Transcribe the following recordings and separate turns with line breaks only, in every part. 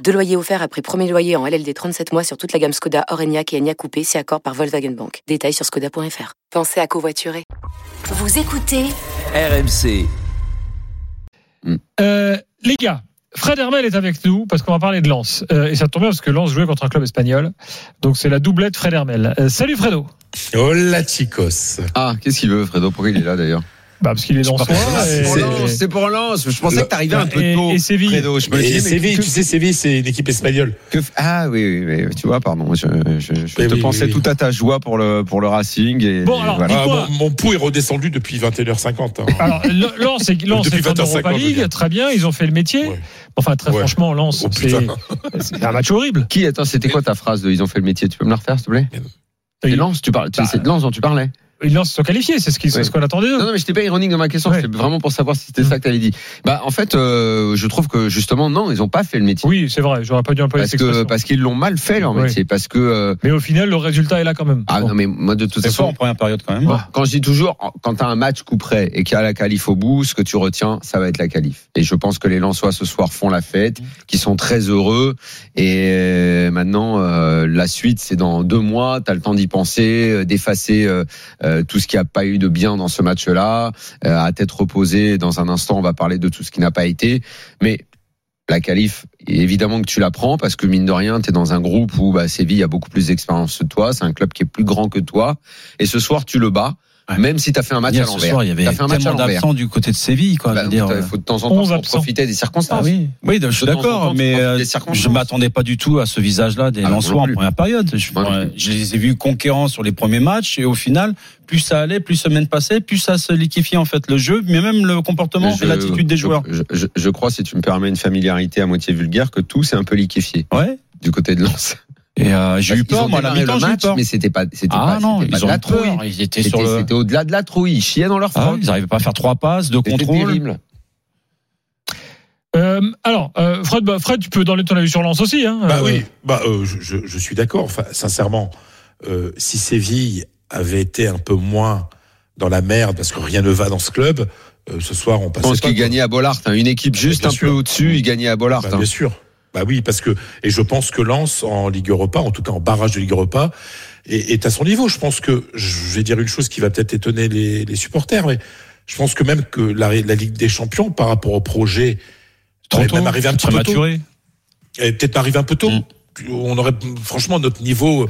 Deux loyers offerts après premier loyer en LLD 37 mois sur toute la gamme Skoda, Orenia et Enya Coupé, si accord par Volkswagen Bank. Détails sur skoda.fr. Pensez à covoiturer.
Vous écoutez
RMC.
Euh, les gars, Fred Hermel est avec nous parce qu'on va parler de Lens. Euh, et ça tombe bien parce que Lens jouait contre un club espagnol. Donc c'est la doublette Fred Hermel. Euh, salut Fredo.
Hola chicos.
Ah, qu'est-ce qu'il veut, Fredo? Pourquoi il est là d'ailleurs?
Bah parce qu'il est dans
C'est pour Lens, c'est pour Lens. Je pensais que t'arrivais un peu tôt.
et Séville.
Et Séville, tu sais, Séville, c'est une équipe espagnole.
ah oui, oui, oui, tu vois, pardon. Je,
Mais
te pensais tout à ta joie pour le, pour le Racing. Et,
Bon, alors.
Ah, mon, pouls est redescendu depuis 21h50. hein.
Alors Lens est,
21,
Europa League, très bien, ils ont fait le métier. Enfin très franchement, Lens,
Oh,
c'est un match horrible.
Qui, attends, c'était quoi ta phrase de Ils ont fait le métier Tu peux me la refaire, s'il te plaît? C'est Lens, tu parles.
Bah,
C'est de Lens dont tu parlais.
Lens se sont qualifiés, c'est ce
Ouais.
qu'on attendait d'eux.
Non, non, mais j'étais pas ironique dans ma question.
Ouais.
C'était vraiment pour savoir si c'était
Mm.
ça que t'avais dit. Bah, en fait, euh, je trouve que justement, non, ils ont pas fait le métier.
Oui, c'est vrai, j'aurais pas dû employer
Parce
cette
que
expression.
parce qu'ils l'ont mal fait leur
Ouais.
métier. Parce que euh,
Mais au final, le résultat est là quand même.
ah
Bon.
non mais moi de toute
C'est fort en
façon
première période quand même.
Bon, Quand je dis toujours, quand tu as un match coup près et qu'il y a la qualif au bout, ce que tu retiens, ça va être la qualif. Et je pense que les Lensois ce soir font la fête, qui sont très heureux. Et euh, maintenant, euh, la suite, c'est dans deux mois. Tu as le temps d'y penser, euh, d'effacer euh, euh, tout ce qui a pas eu de bien dans ce match-là, euh, à tête reposée. Dans un instant, on va parler de tout ce qui n'a pas été. Mais la qualif, évidemment que tu la prends parce que mine de rien, tu es dans un groupe où bah, Séville a beaucoup plus d'expérience que toi. C'est un club qui est plus grand que toi. Et ce soir, tu le bats.
Ouais.
Même si tu as fait un match
Hier,
à
ce
l'envers.
soir, il y avait
T'as fait un match à
tellement
l'envers.
d'absents du côté de Séville, quoi.
Bah,
dire,
Il faut de temps en temps
11
faut
absents.
profiter des circonstances.
Ah oui, oui, je suis d'accord, mais euh, je
circonstances.
m'attendais pas du tout à ce visage-là des
Ah,
Lensois en
plus.
première période. Je, euh, les ai vus conquérants sur les premiers matchs et au final, plus ça allait, plus semaine passée, plus ça se liquéfiait en fait le jeu, mais même le comportement
Je-
et l'attitude des
je-
joueurs.
Je, je- je crois, si tu me permets une familiarité à moitié vulgaire, que tout s'est un peu liquéfié
Ouais.
du côté de Lens.
Et euh, j'ai eu peur, moi, à la mi-temps, j'ai eu peur.
mais c'était pas, c'était
Ah
pas,
non,
pas
ils
de
ont
la
peur.
trouille.
Ils étaient sur
C'était
le.
c'était au-delà de la trouille. Ils chiaient dans leur
Ah, ils n'arrivaient pas à faire trois passes de
C'était
contrôle.
terrible.
Euh, alors, euh, Fred, bah, Fred, tu peux donner ton avis sur Lens aussi. Hein,
Bah
Euh,
oui, bah, euh, je, je- je suis d'accord. Enfin, sincèrement, euh, si Séville avait été un peu moins dans la merde, parce que rien ne va dans ce club, euh, ce soir on
Je
passait
pense
pas.
qu'ils gagnaient à Bollard. hein. Une équipe juste
Bien
un
sûr.
peu au-dessus, ils gagnaient à Bollard.
Bah,
hein.
bien sûr. Bah oui, parce que et je pense que Lens en Ligue Europa, en tout cas en barrage de Ligue Europa, est, est à son niveau. Je pense que je vais dire une chose qui va peut-être étonner les, les supporters, mais je pense que même que la, la Ligue des Champions, par rapport au projet,
Trop
aurait
tôt,
même arrivé un petit peu tôt. est peut-être arrivé un peu tôt.
Mm.
On aurait franchement notre niveau,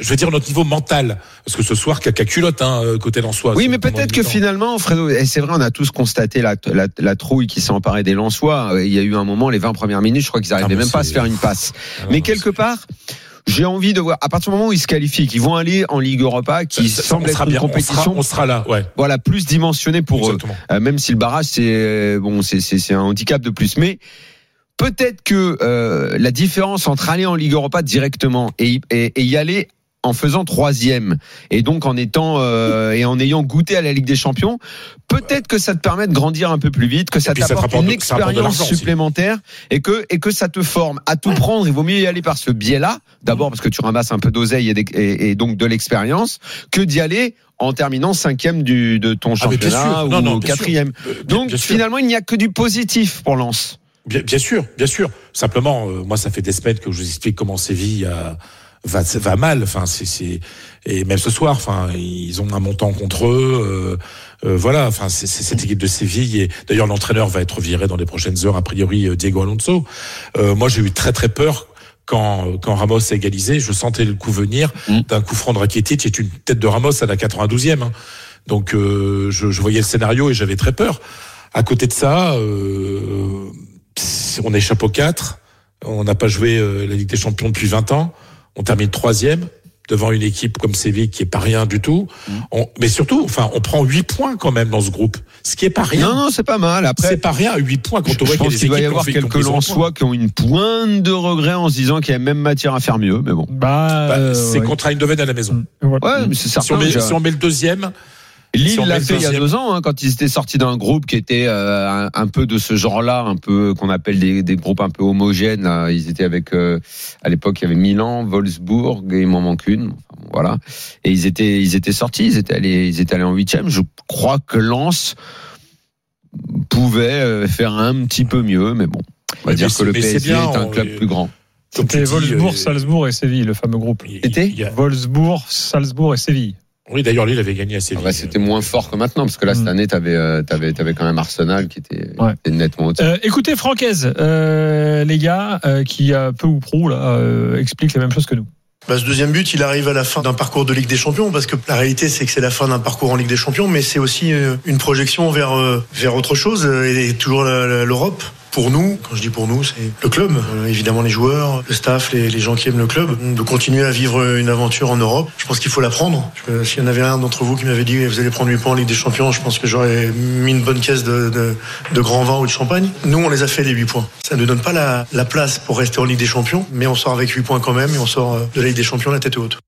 je veux dire notre niveau mental, parce que ce soir caca culotte hein, côté Lensois.
Oui, mais peut-être que finalement, Fredo, et c'est vrai, on a tous constaté la, la, la trouille qui s'est emparée des Lensois. Il y a eu un moment, les 20 premières minutes, je crois qu'ils n'arrivaient
Ah,
même pas à se faire une passe.
Ah,
mais quelque part, j'ai envie de voir, à partir du moment où ils se qualifient, qu'ils vont aller en Ligue Europa, qui
ça-
semble être une
bien, on sera-
compétition
on sera là, ouais.
voilà, plus dimensionnée pour eux. Euh, même si le barrage, c'est euh, bon, c'est un handicap de plus. Mais peut-être que euh, la différence entre aller en Ligue Europa directement et, y- et, et y aller en faisant troisième et donc en étant euh, et en ayant goûté à la Ligue des Champions, peut-être que ça te permet de grandir un peu plus vite, que ça t'apporte une
de-
expérience
aussi.
supplémentaire et que et que ça te forme à tout prendre. Il vaut mieux y aller par ce biais-là, d'abord parce que tu ramasses un peu d'oseille et, des- et, et donc de l'expérience, que d'y aller en terminant cinquième du, de ton
Ah,
championnat ou
Non, non, bien sûr.
quatrième.
Euh, bien-
Donc
bien
finalement, il n'y a que du positif pour Lens.
Bien, bien sûr, bien sûr. Simplement, euh, moi, ça fait des semaines que je vous explique comment Séville euh, va, va mal. Enfin, c'est, et même ce soir, enfin, ils ont un montant contre eux. euh, euh, voilà. Enfin, c'est, cette équipe de Séville. Et d'ailleurs, l'entraîneur va être viré dans les prochaines heures, a priori, euh, Diego Alonso. Euh, moi, j'ai eu très très peur. Quand, quand Ramos a égalisé, je sentais le coup venir
Mm.
d'un coup franc de Rakitic et une tête de Ramos à la 92e. hein. Donc, euh, je, je voyais le scénario et j'avais très peur. À côté de ça, euh, on est chapeau 4. On n'a pas joué euh, la Ligue des Champions depuis 20 ans. On termine troisième devant une équipe comme Séville qui est pas rien du tout. On- mais surtout, enfin, on prend 8 points quand même dans ce groupe, ce qui est pas rien.
Non, non, c'est pas mal. Après,
c'est pas rien, 8 points quand on voit qu'il y a
pense
des
qu'il doit y
équipes qui ont
avoir quelques Lensois qui ont une pointe de regret en se disant qu'il y a même matière à faire mieux. Mais bon.
Bah,
Bah,
euh,
c'est
ouais.
contre Eindhoven à la maison.
Voilà.
Ouais, mais c'est
Si on,
certain.
met, si on met le deuxième,
Lille l'a fait il y a deux ans, hein, quand ils étaient sortis d'un groupe qui était euh, un, un peu de ce genre-là, un peu qu'on appelle des, des groupes un peu homogènes. Ils étaient avec, euh, à l'époque, il y avait Milan, Wolfsburg, et il m'en manque une. Enfin, bon, voilà. Et ils étaient, ils étaient sortis, ils étaient allés, ils étaient allés en huitième. Je crois que Lens pouvait euh, faire un petit peu mieux, mais bon. On va
Mais
dire que le PSG
bien,
est un
on-
club plus grand.
C'était Wolfsburg,
euh,
Salzbourg et Séville, le fameux groupe.
C'était
il y a-
Wolfsburg, Salzbourg et Séville.
Oui, d'ailleurs, Lille avait gagné à
Ah
Séville.
bah, C'était moins fort que maintenant, parce que là, cette
Mm.
année, t'avais, euh, t'avais, t'avais quand même Arsenal qui était,
Ouais.
était nettement au-dessus.
Euh, écoutez, Francaise, euh, les gars, euh, qui a peu ou prou là, euh, explique la même chose que nous.
Bah, ce deuxième but, il arrive à la fin d'un parcours de Ligue des Champions, parce que la réalité, c'est que c'est la fin d'un parcours en Ligue des Champions, mais c'est aussi euh, une projection vers euh, vers autre chose, euh, et toujours l'Europe. Pour nous, quand je dis pour nous, c'est le club, euh, évidemment les joueurs, le staff, les, les gens qui aiment le club, de continuer à vivre une aventure en Europe. Je pense qu'il faut la prendre. S'il y en avait un d'entre vous qui m'avait dit vous allez prendre 8 points en Ligue des Champions, je pense que j'aurais mis une bonne caisse de, de, de grand vin ou de champagne. Nous, on les a fait les 8 points. Ça ne donne pas la, la place pour rester en Ligue des Champions, mais on sort avec 8 points quand même et on sort euh, de la Ligue des Champions la tête haute.